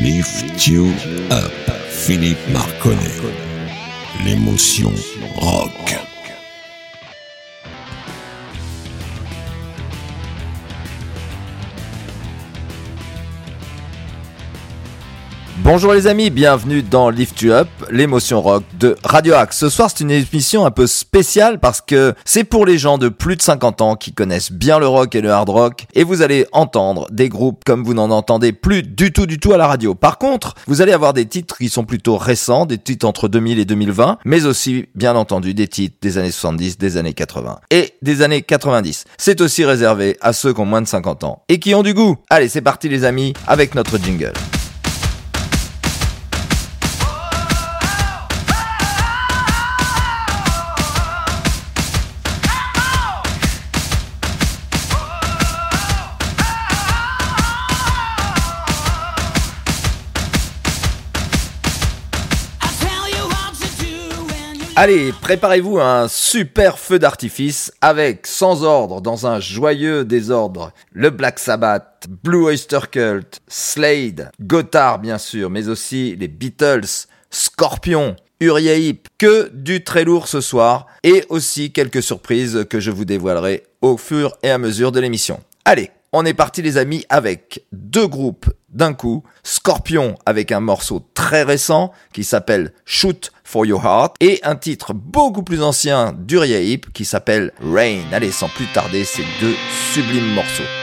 Lift You Up, Philippe Marconnet. L'émotion rock. Bonjour les amis, bienvenue dans Lift You Up, l'émotion rock de Radio Axe. Ce soir, c'est une émission un peu spéciale parce que c'est pour les gens de plus de 50 ans qui connaissent bien le rock et le hard rock et vous allez entendre des groupes comme vous n'en entendez plus du tout du tout à la radio. Par contre, vous allez avoir des titres qui sont plutôt récents, des titres entre 2000 et 2020, mais aussi bien entendu des titres des années 70, des années 80 et des années 90. C'est aussi réservé à ceux qui ont moins de 50 ans et qui ont du goût. Allez, c'est parti les amis avec notre jingle. Allez, préparez-vous à un super feu d'artifice avec, sans ordre, dans un joyeux désordre, le Black Sabbath, Blue Oyster Cult, Slade, Gotthard bien sûr, mais aussi les Beatles, Scorpion, Uriah Heep, que du très lourd ce soir, et aussi quelques surprises que je vous dévoilerai au fur et à mesure de l'émission. Allez, on est parti les amis avec deux groupes d'un coup. Scorpion avec un morceau très récent qui s'appelle Shoot for Your Heart et un titre beaucoup plus ancien d'Uriah Heep qui s'appelle Rain. Allez, sans plus tarder, ces deux sublimes morceaux.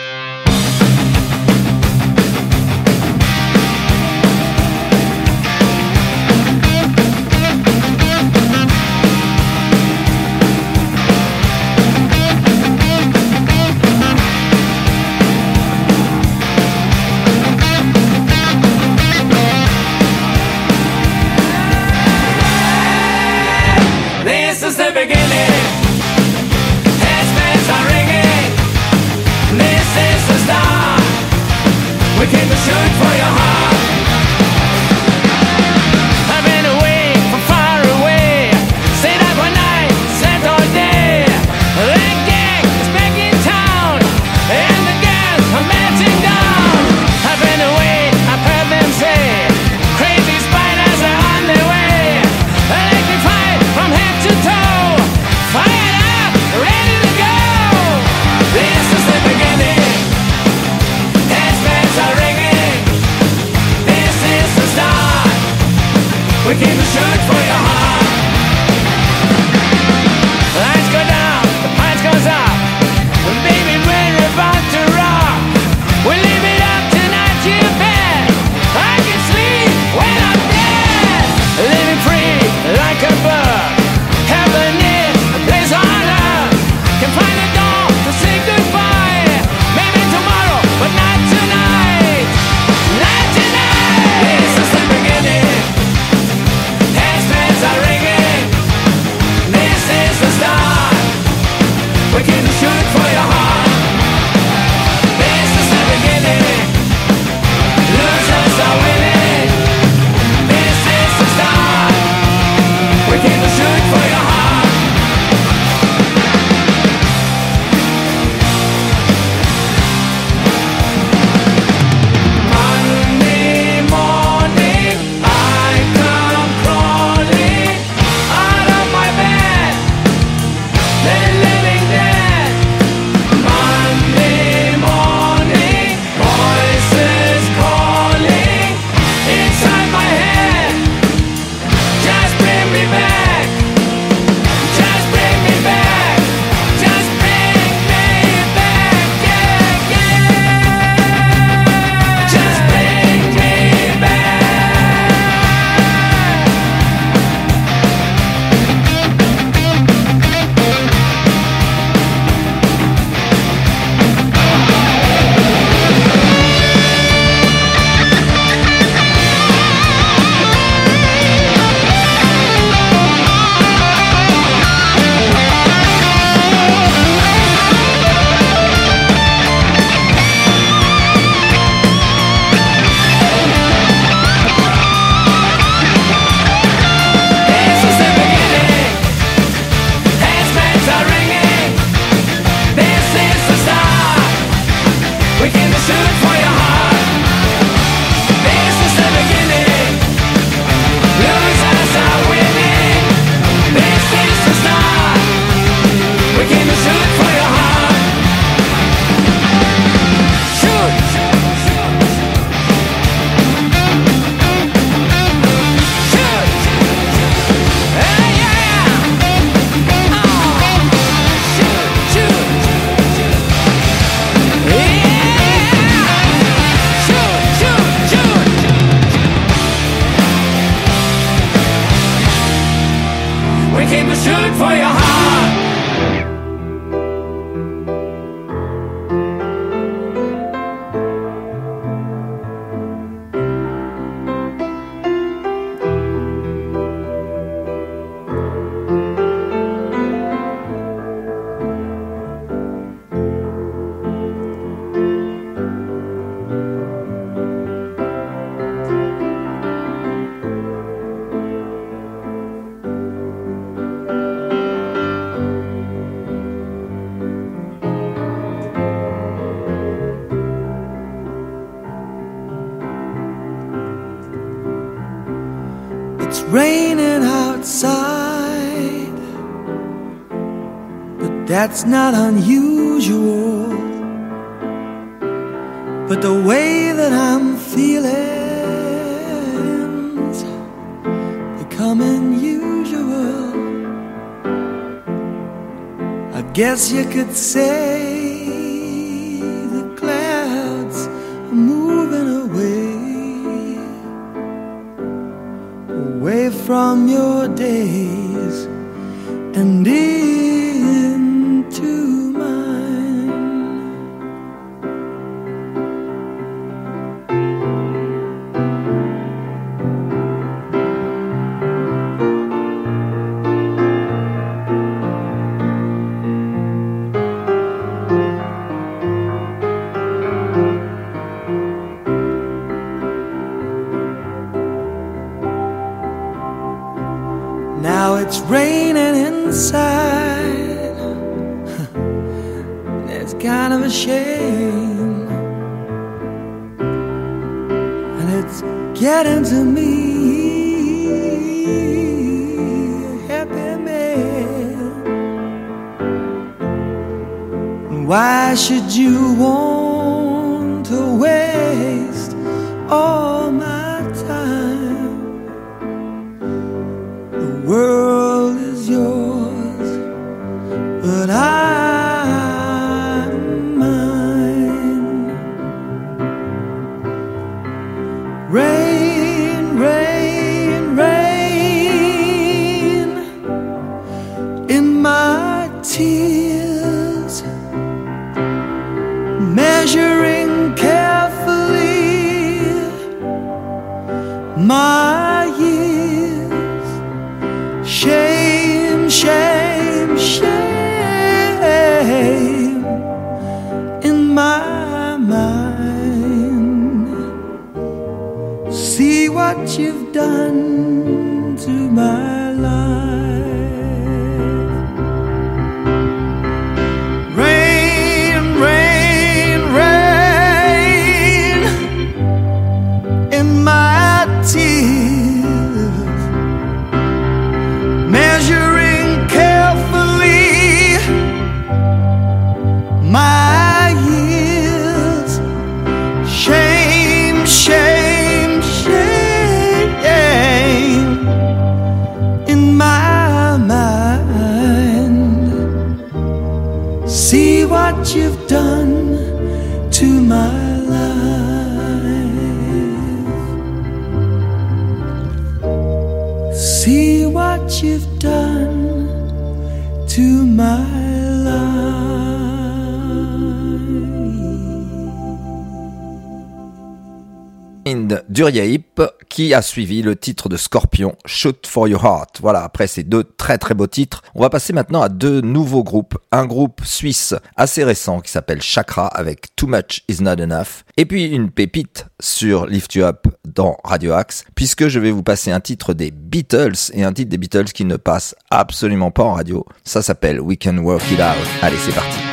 euch eben schön Feuer hart. That's not unusual. But the way that I'm feeling's becoming usual. I guess you could say it's kind of a shame. And it's getting to me. Happy man. Why should you want to waste all my time? The world See what you've done to my Mind d'Uriahip qui a suivi le titre de Scorpion, Shoot for Your Heart. Voilà, après ces deux très très beaux titres, on va passer maintenant à deux nouveaux groupes. Un groupe suisse assez récent qui s'appelle Chakra avec Too Much Is Not Enough. Et puis une pépite sur Lift You Up dans Radio Axe, puisque je vais vous passer un titre des Beatles et un titre des Beatles qui ne passe absolument pas en radio. Ça s'appelle We Can Work It Out. Allez, c'est parti.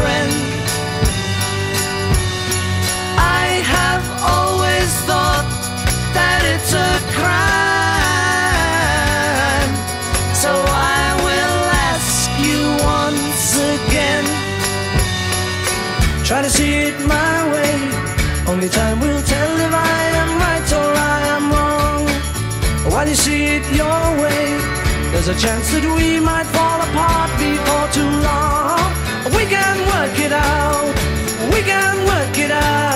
Friend. I have always thought that it's a crime. So I will ask you once again. Try to see it my way. Only time will tell if I am right or I am wrong. While you see it your way, there's a chance that we might fall apart before too long. We can work it out. We can work it out.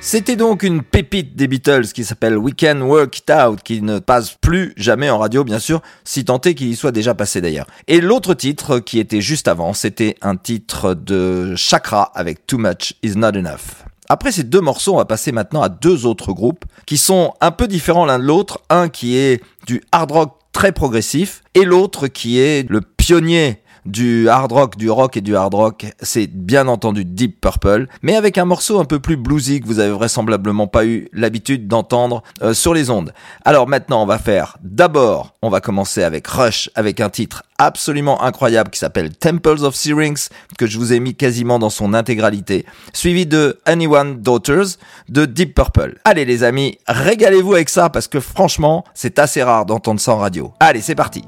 C'était donc une pépite des Beatles qui s'appelle We Can Work It Out, qui ne passe plus jamais en radio, bien sûr, si tant est qu'il y soit déjà passé d'ailleurs. Et l'autre titre qui était juste avant, c'était un titre de Chakra avec Too Much Is Not Enough. Après ces deux morceaux, on va passer maintenant à deux autres groupes qui sont un peu différents l'un de l'autre. Un qui est du hard rock très progressif et l'autre qui est le pionnier du hard rock, du rock et du hard rock, c'est bien entendu Deep Purple, mais avec un morceau un peu plus bluesy que vous avez vraisemblablement pas eu l'habitude d'entendre euh, sur les ondes. Alors maintenant, on va faire d'abord, on va commencer avec Rush, avec un titre absolument incroyable qui s'appelle Temples of Syrinx, que je vous ai mis quasiment dans son intégralité, suivi de Anyone Daughters de Deep Purple. Allez les amis, régalez-vous avec ça parce que franchement, c'est assez rare d'entendre ça en radio. Allez, c'est parti.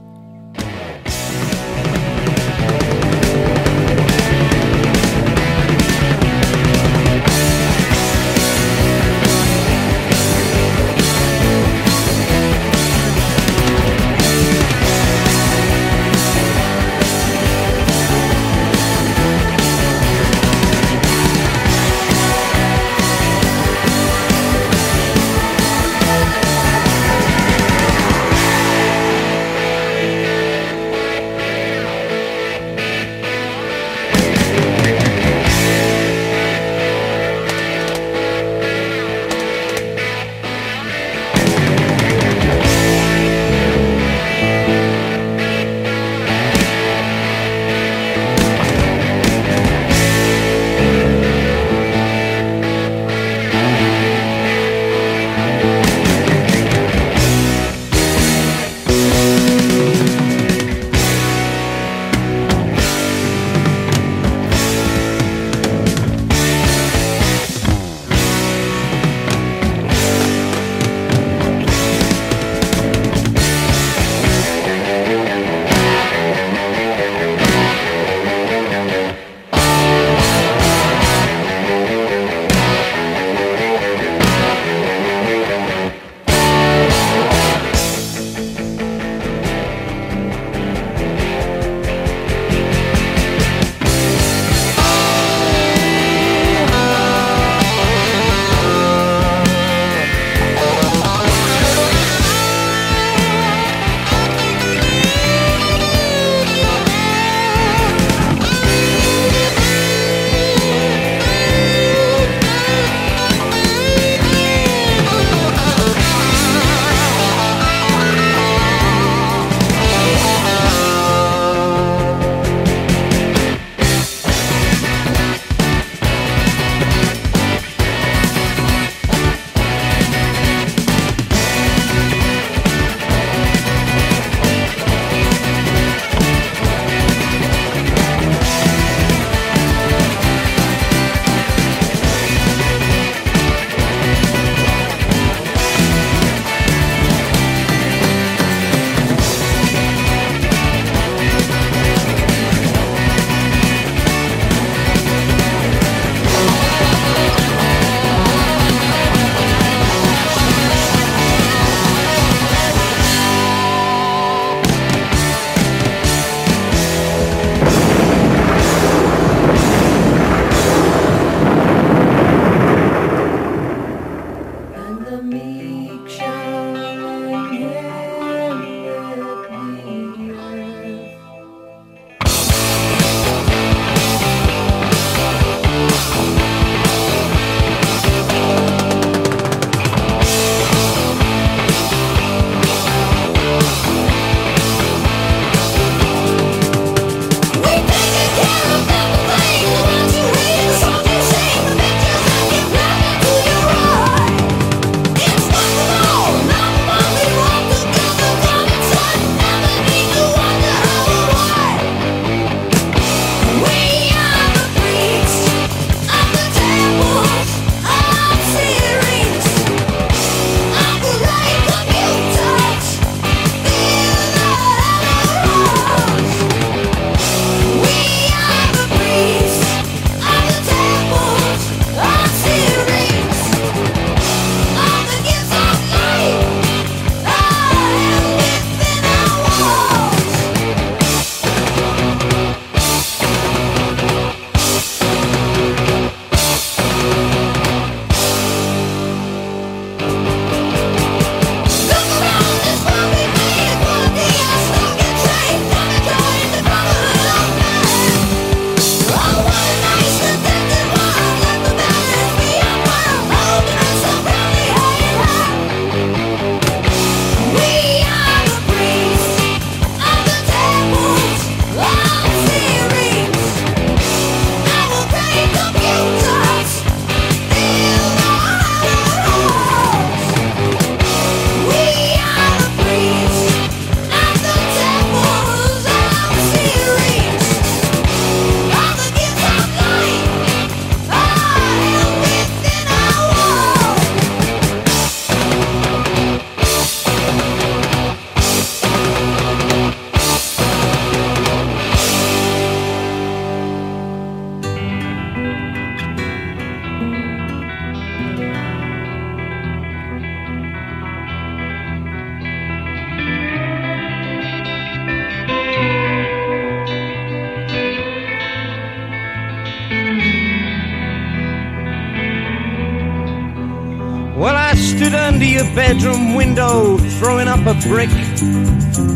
Bedroom window throwing up a brick.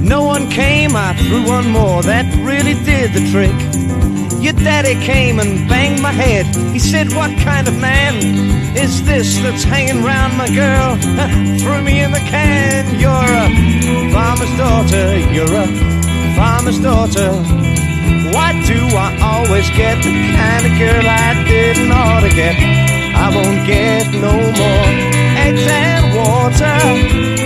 No one came, I threw one more, that really did the trick. Your daddy came and banged my head. He said, What kind of man is this that's hanging round my girl? threw me in the can. You're a farmer's daughter, you're a farmer's daughter. Why do I always get the kind of girl I didn't ought to get? I won't get no more hotel.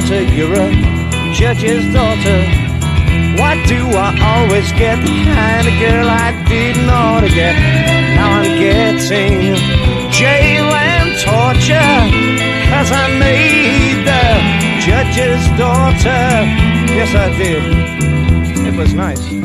Daughter, you're a judge's daughter. Why do I always get the kind of girl I didn't ought to get? Now I'm getting jail and torture. Cause I made the judge's daughter. Yes, I did. It was nice.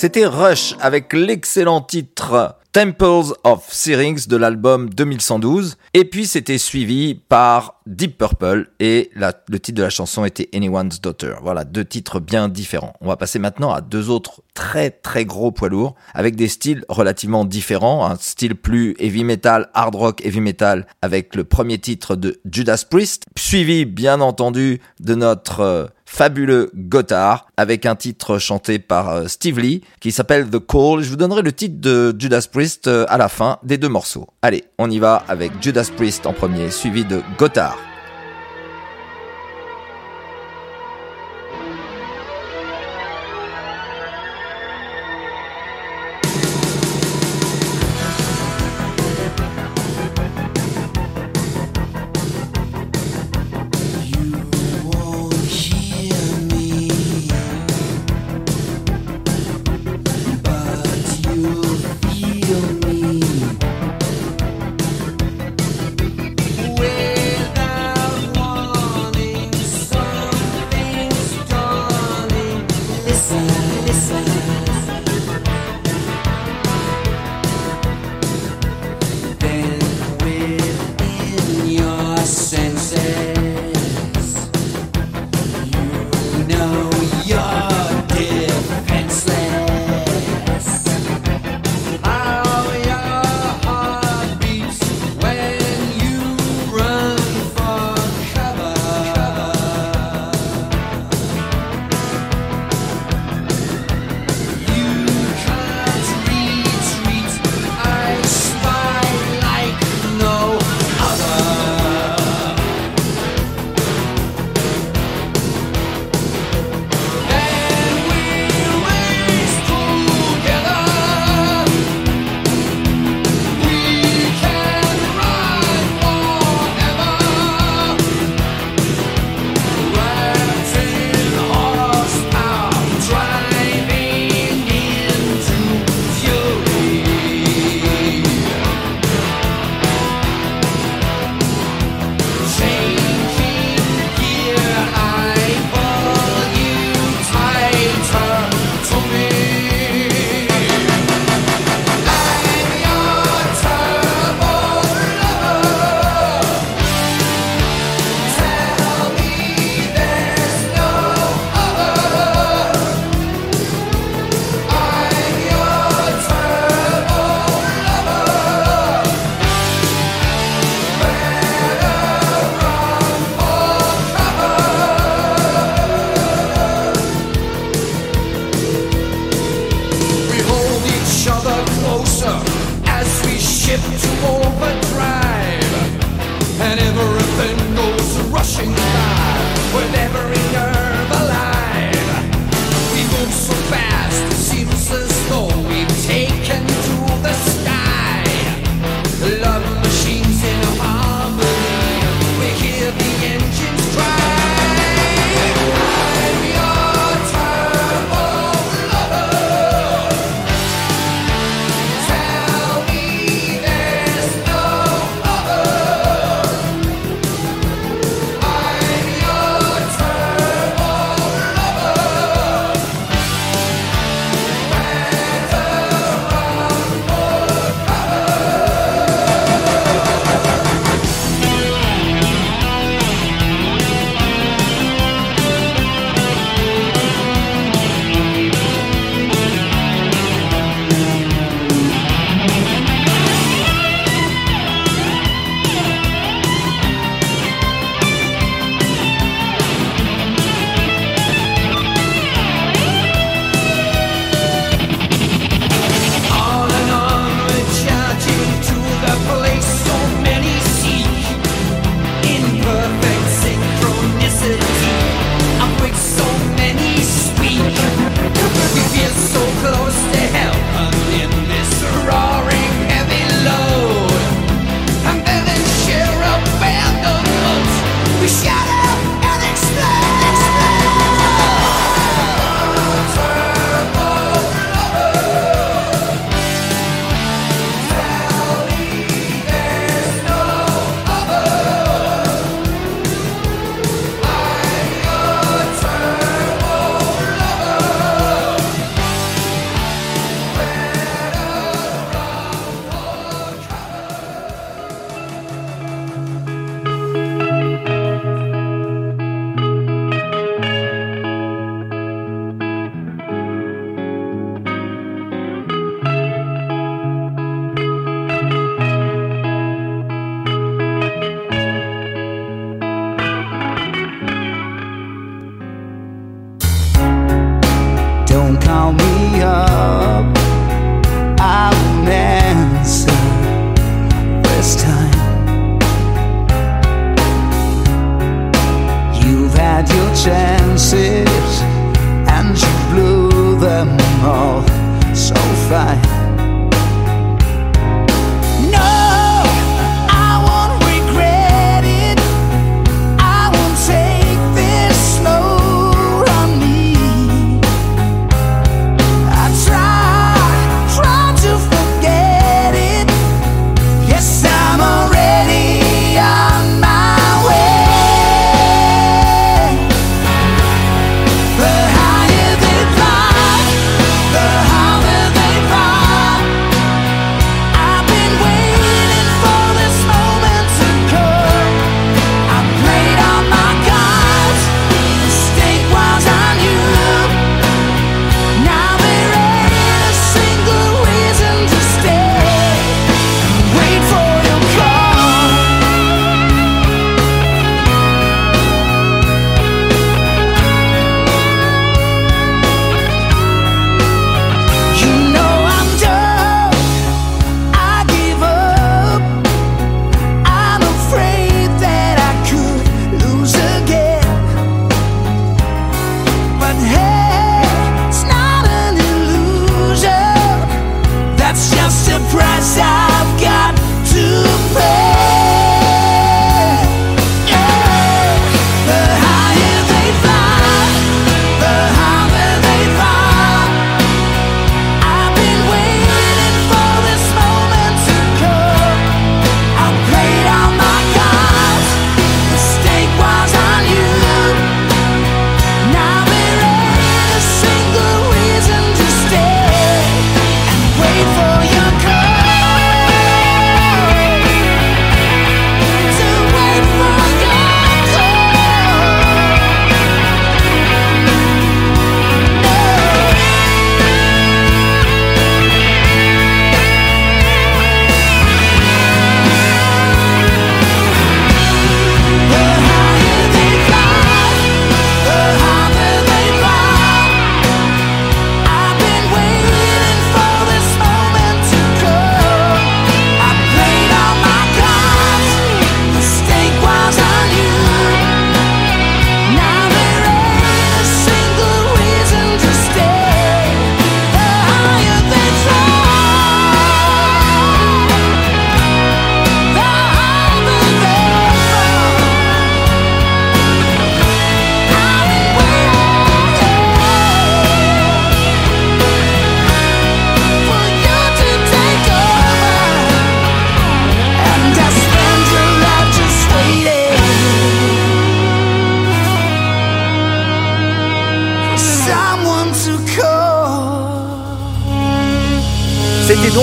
C'était Rush avec l'excellent titre Temples of Syrinx de l'album 2112. Et puis c'était suivi par Deep Purple et le titre de la chanson était Anyone's Daughter. Voilà, deux titres bien différents. On va passer maintenant à deux autres très très gros poids lourds avec des styles relativement différents. Un style plus heavy metal, hard rock heavy metal avec le premier titre de Judas Priest, suivi bien entendu de notre euh, fabuleux Gotthard avec un titre chanté par euh, Steve Lee qui s'appelle The Call. Je vous donnerai le titre de Judas Priest euh, à la fin des deux morceaux. Allez, on y va avec Judas Priest en premier, suivi de Gotthard.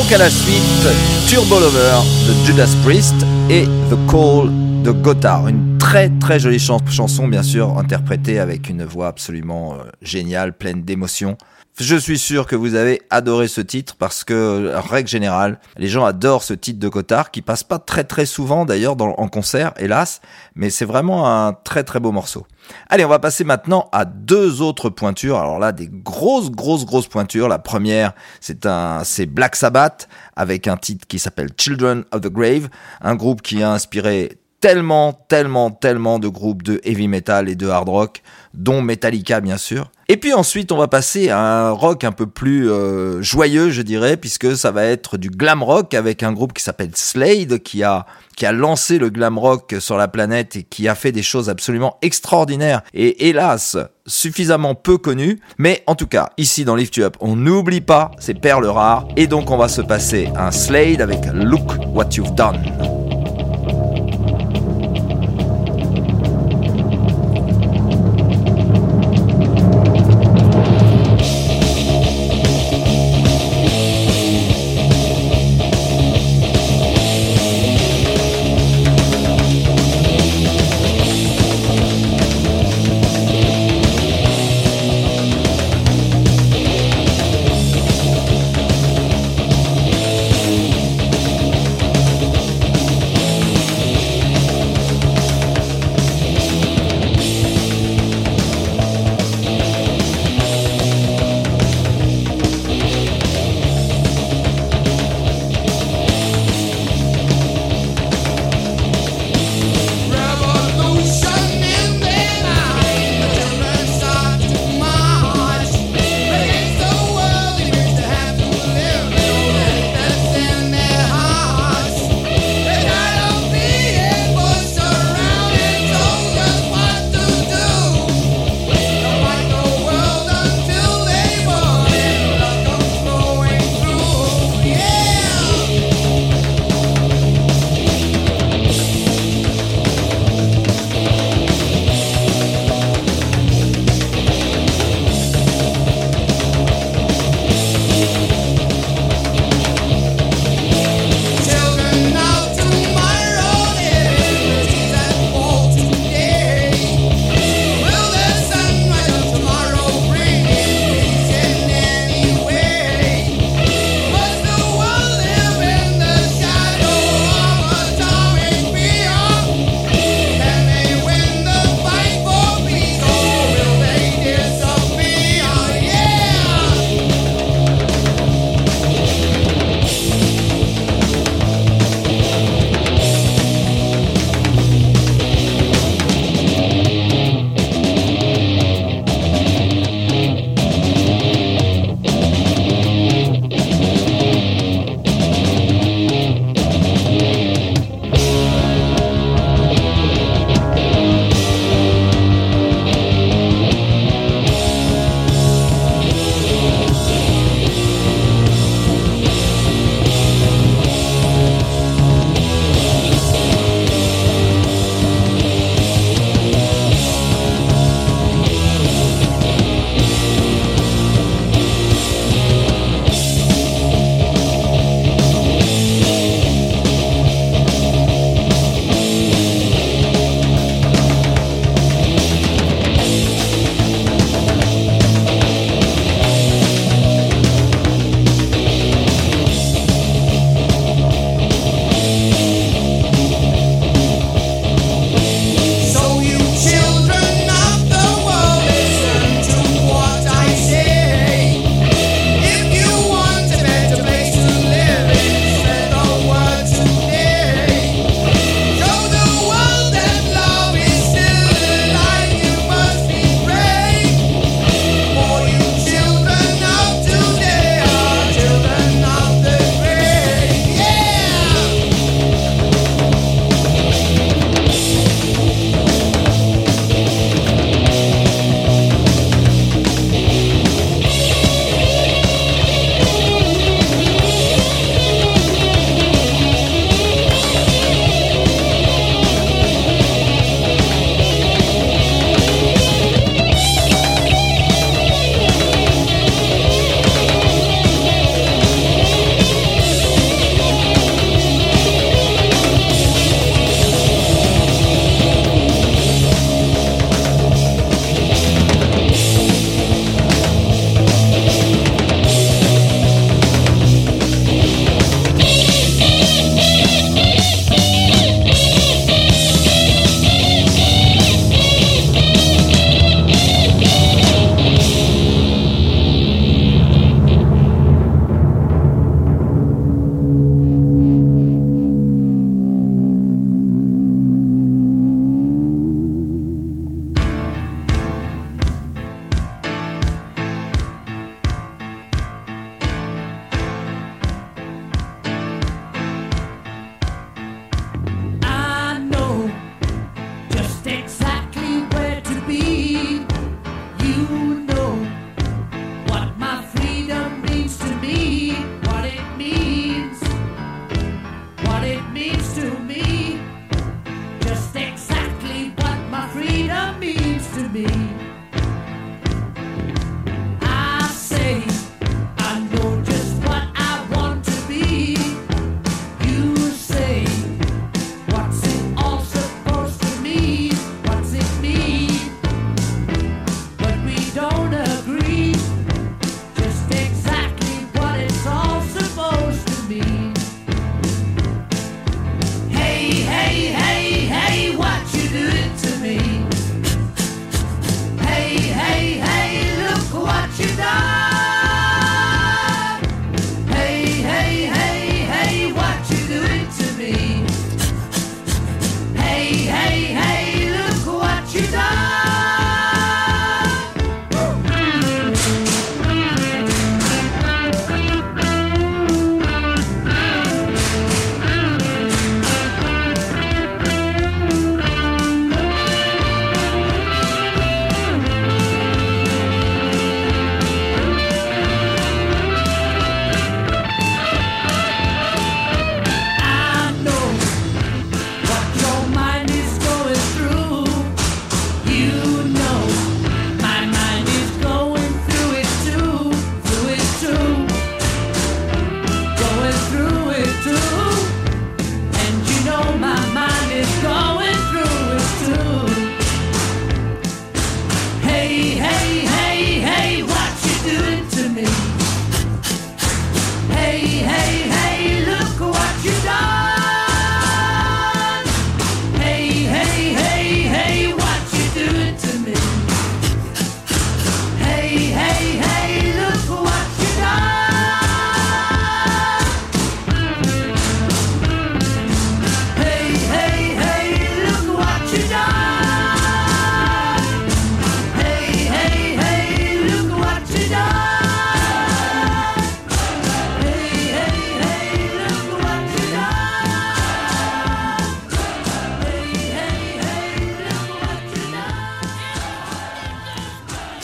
Donc à la suite Turbo Lover de Judas Priest et The Call de Gotthard. Très très jolie chan- chanson, bien sûr, interprétée avec une voix absolument euh, géniale, pleine d'émotion. Je suis sûr que vous avez adoré ce titre parce que, en règle générale, les gens adorent ce titre de Gotthard qui passe pas très très souvent d'ailleurs en concert, hélas, mais c'est vraiment un très très beau morceau. Allez, on va passer maintenant à deux autres pointures. Alors là, des grosses, grosses, grosses pointures. La première, c'est un, c'est Black Sabbath avec un titre qui s'appelle Children of the Grave, un groupe qui a inspiré tellement, tellement, tellement de groupes de heavy metal et de hard rock, dont Metallica bien sûr. Et puis ensuite, on va passer à un rock un peu plus euh, joyeux, je dirais, puisque ça va être du glam rock avec un groupe qui s'appelle Slade, qui a qui a lancé le glam rock sur la planète et qui a fait des choses absolument extraordinaires et hélas suffisamment peu connues. Mais en tout cas, ici dans Lift You Up, on n'oublie pas ces perles rares et donc on va se passer un Slade avec Look What You've Done.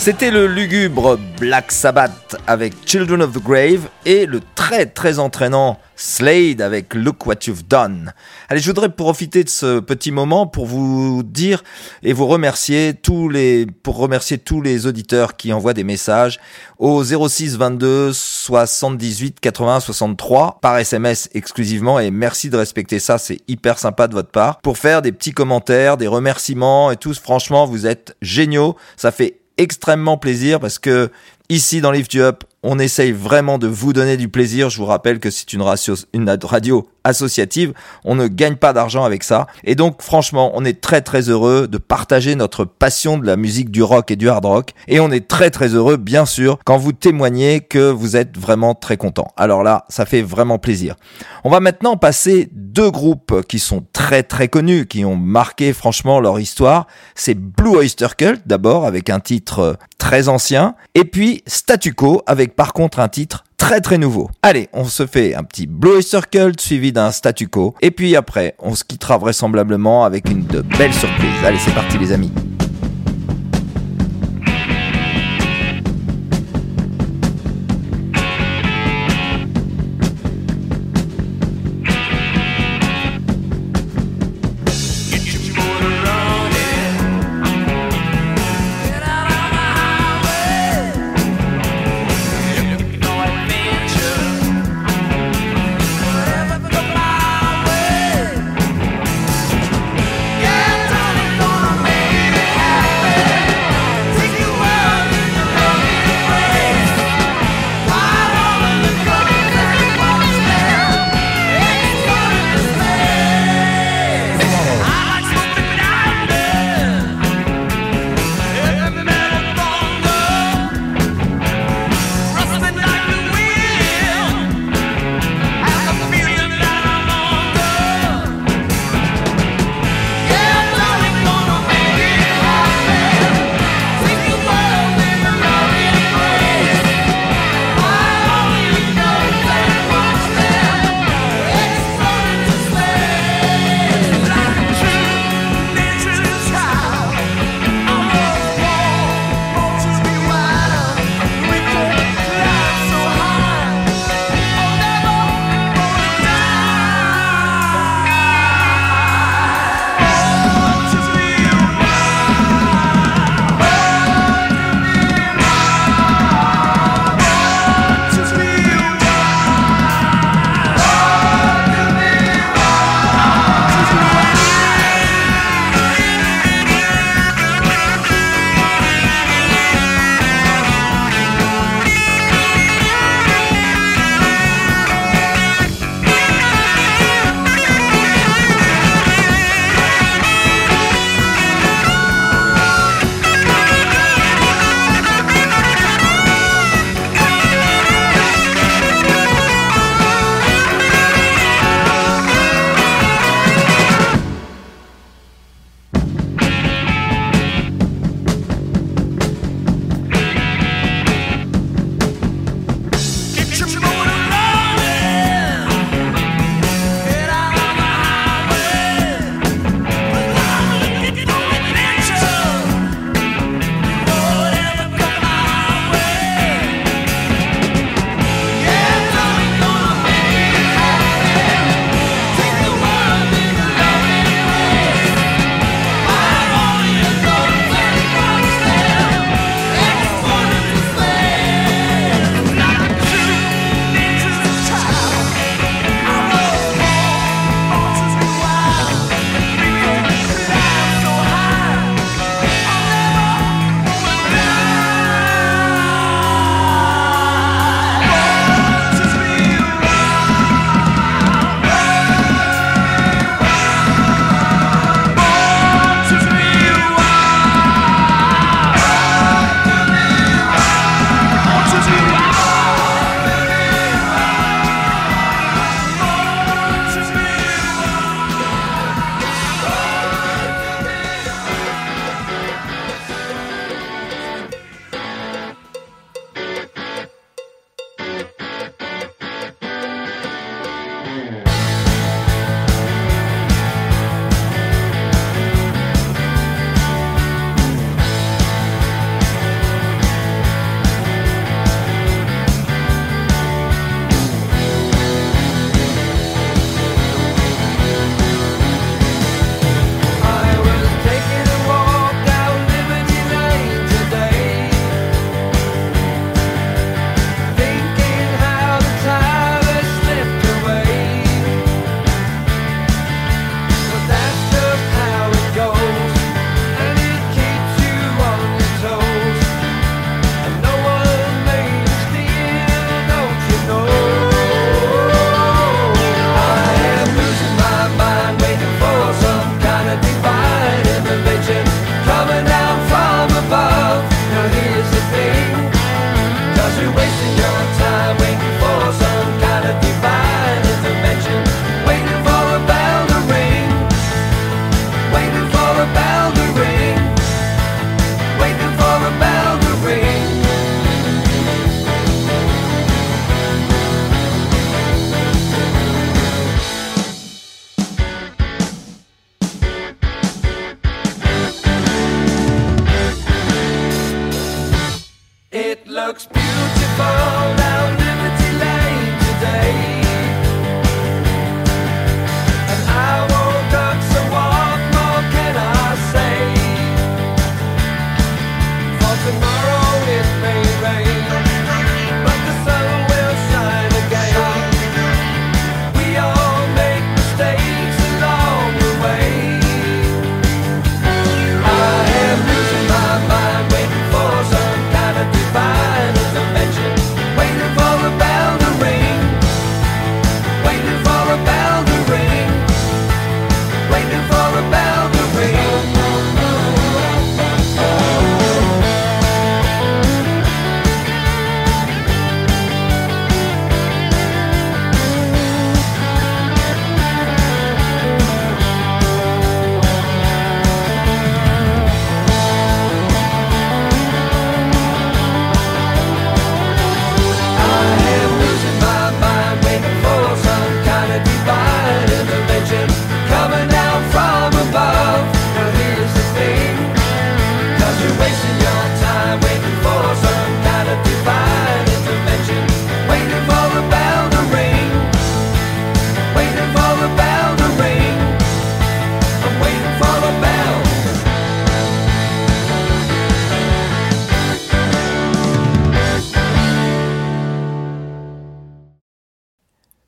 C'était le lugubre Black Sabbath avec Children of the Grave et le très très entraînant Slade avec Look What You've Done. Allez, je voudrais profiter de ce petit moment pour vous dire et vous remercier tous les pour remercier tous les auditeurs qui envoient des messages au 06 22 78 80 63 par SMS exclusivement et merci de respecter ça, c'est hyper sympa de votre part pour faire des petits commentaires, des remerciements et tous franchement, vous êtes géniaux, ça fait extrêmement plaisir parce que ici dans Lift You on essaye vraiment de vous donner du plaisir. Je vous rappelle que c'est une, radio associative. On ne gagne pas d'argent avec ça. Et donc, franchement, on est très très heureux de partager notre passion de la musique du rock et du hard rock. Et on est très très heureux, bien sûr, quand vous témoignez que vous êtes vraiment très content. Alors là, ça fait vraiment plaisir. On va maintenant passer deux groupes qui sont très très connus, qui ont marqué franchement leur histoire. C'est Blue Oyster Cult d'abord avec un titre euh, très ancien et puis Statu Quo avec par contre un titre très très nouveau. Allez, on se fait un petit Blue Cult suivi d'un Statu Quo et puis après, on se quittera vraisemblablement avec une de belles surprises. Allez, c'est parti les amis.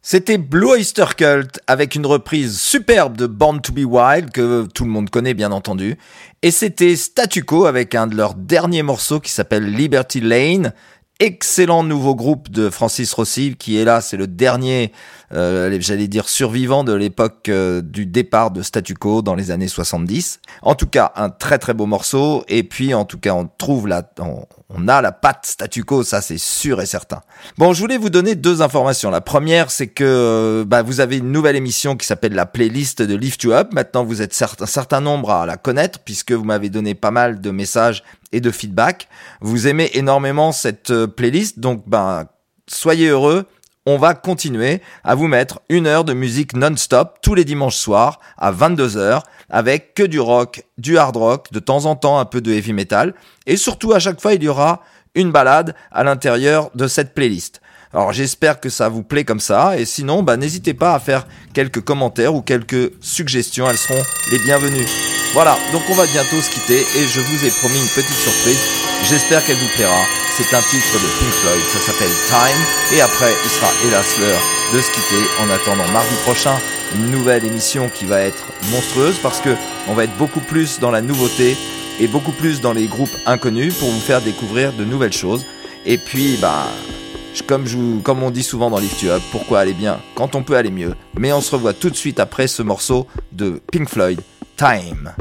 C'était Blue Oyster Cult avec une reprise superbe de Born to Be Wild que tout le monde connaît bien entendu. Et c'était Statu Quo avec un de leurs derniers morceaux qui s'appelle Liberty Lane. Excellent nouveau groupe de Francis Rossi qui est là, c'est le dernier, euh, j'allais dire survivant de l'époque euh, du départ de Statu Quo dans les années 70. En tout cas, un très très beau morceau et puis en tout cas on trouve la, on, a la patte Statu Quo, ça c'est sûr et certain. Bon, je voulais vous donner deux informations. La première, c'est que euh, bah, vous avez une nouvelle émission qui s'appelle la playlist de Lift You Up. Maintenant, vous êtes un certain nombre à la connaître puisque vous m'avez donné pas mal de messages et de feedback. Vous aimez énormément cette euh, playlist, donc ben soyez heureux. On va continuer à vous mettre une heure de musique non-stop tous les dimanches soirs à 22h avec que du rock, du hard rock, de temps en temps un peu de heavy metal et surtout à chaque fois il y aura une balade à l'intérieur de cette playlist. Alors j'espère que ça vous plaît comme ça et sinon bah, n'hésitez pas à faire quelques commentaires ou quelques suggestions, elles seront les bienvenues. Voilà, donc on va bientôt se quitter et je vous ai promis une petite surprise. J'espère qu'elle vous plaira. C'est un titre de Pink Floyd, ça s'appelle Time et après il sera hélas l'heure de se quitter en attendant mardi prochain une nouvelle émission qui va être monstrueuse parce que on va être beaucoup plus dans la nouveauté et beaucoup plus dans les groupes inconnus pour vous faire découvrir de nouvelles choses. Et puis bah comme, comme on dit souvent dans Lift You Up, pourquoi aller bien quand on peut aller mieux Mais on se revoit tout de suite après ce morceau de Pink Floyd, Time.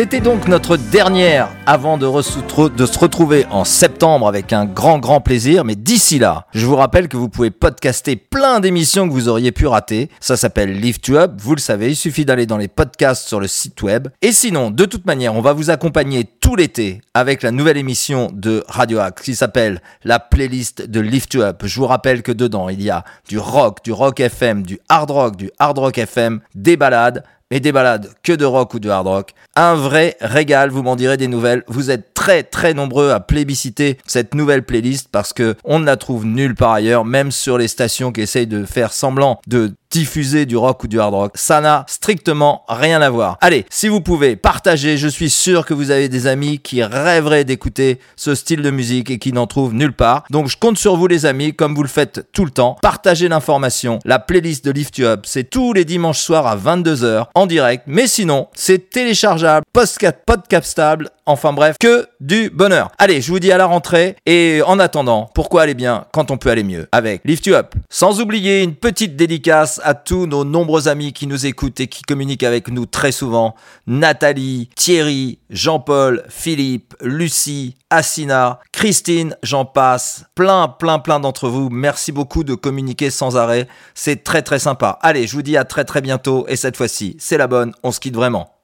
C'était donc notre dernière avant de, se retrouver en septembre avec un grand grand plaisir. Mais d'ici là, je vous rappelle que vous pouvez podcaster plein d'émissions que vous auriez pu rater. Ça s'appelle Lift You Up, vous le savez, il suffit d'aller dans les podcasts sur le site web. Et sinon, de toute manière, on va vous accompagner tout l'été avec la nouvelle émission de Radio Axe qui s'appelle la playlist de Lift You Up. Je vous rappelle que dedans, il y a du rock, du rock FM, du hard rock, du hard rock FM, des balades et des balades que de rock ou de hard rock. Un vrai régal, vous m'en direz des nouvelles. Vous êtes très très nombreux à plébisciter cette nouvelle playlist parce que on ne la trouve nulle part ailleurs, même sur les stations qui essayent de faire semblant de diffuser du rock ou du hard rock. Ça n'a strictement rien à voir. Allez, si vous pouvez, partagez. Je suis sûr que vous avez des amis qui rêveraient d'écouter ce style de musique et qui n'en trouvent nulle part. Donc je compte sur vous les amis, comme vous le faites tout le temps. Partagez l'information. La playlist de Lift You Up, c'est tous les dimanches soirs à 22h en direct. Mais sinon, c'est téléchargeable, podcast, podcastable. Enfin bref, que du bonheur. Allez, je vous dis à la rentrée. Et en attendant, pourquoi aller bien quand on peut aller mieux avec Lift You Up Sans oublier une petite dédicace à tous nos nombreux amis qui nous écoutent et qui communiquent avec nous très souvent. Nathalie, Thierry, Jean-Paul, Philippe, Lucie, Assina, Christine, j'en passe. Plein, plein, plein d'entre vous. Merci beaucoup de communiquer sans arrêt. C'est très, très sympa. Allez, je vous dis à très, très bientôt. Et cette fois-ci, c'est la bonne. On se quitte vraiment.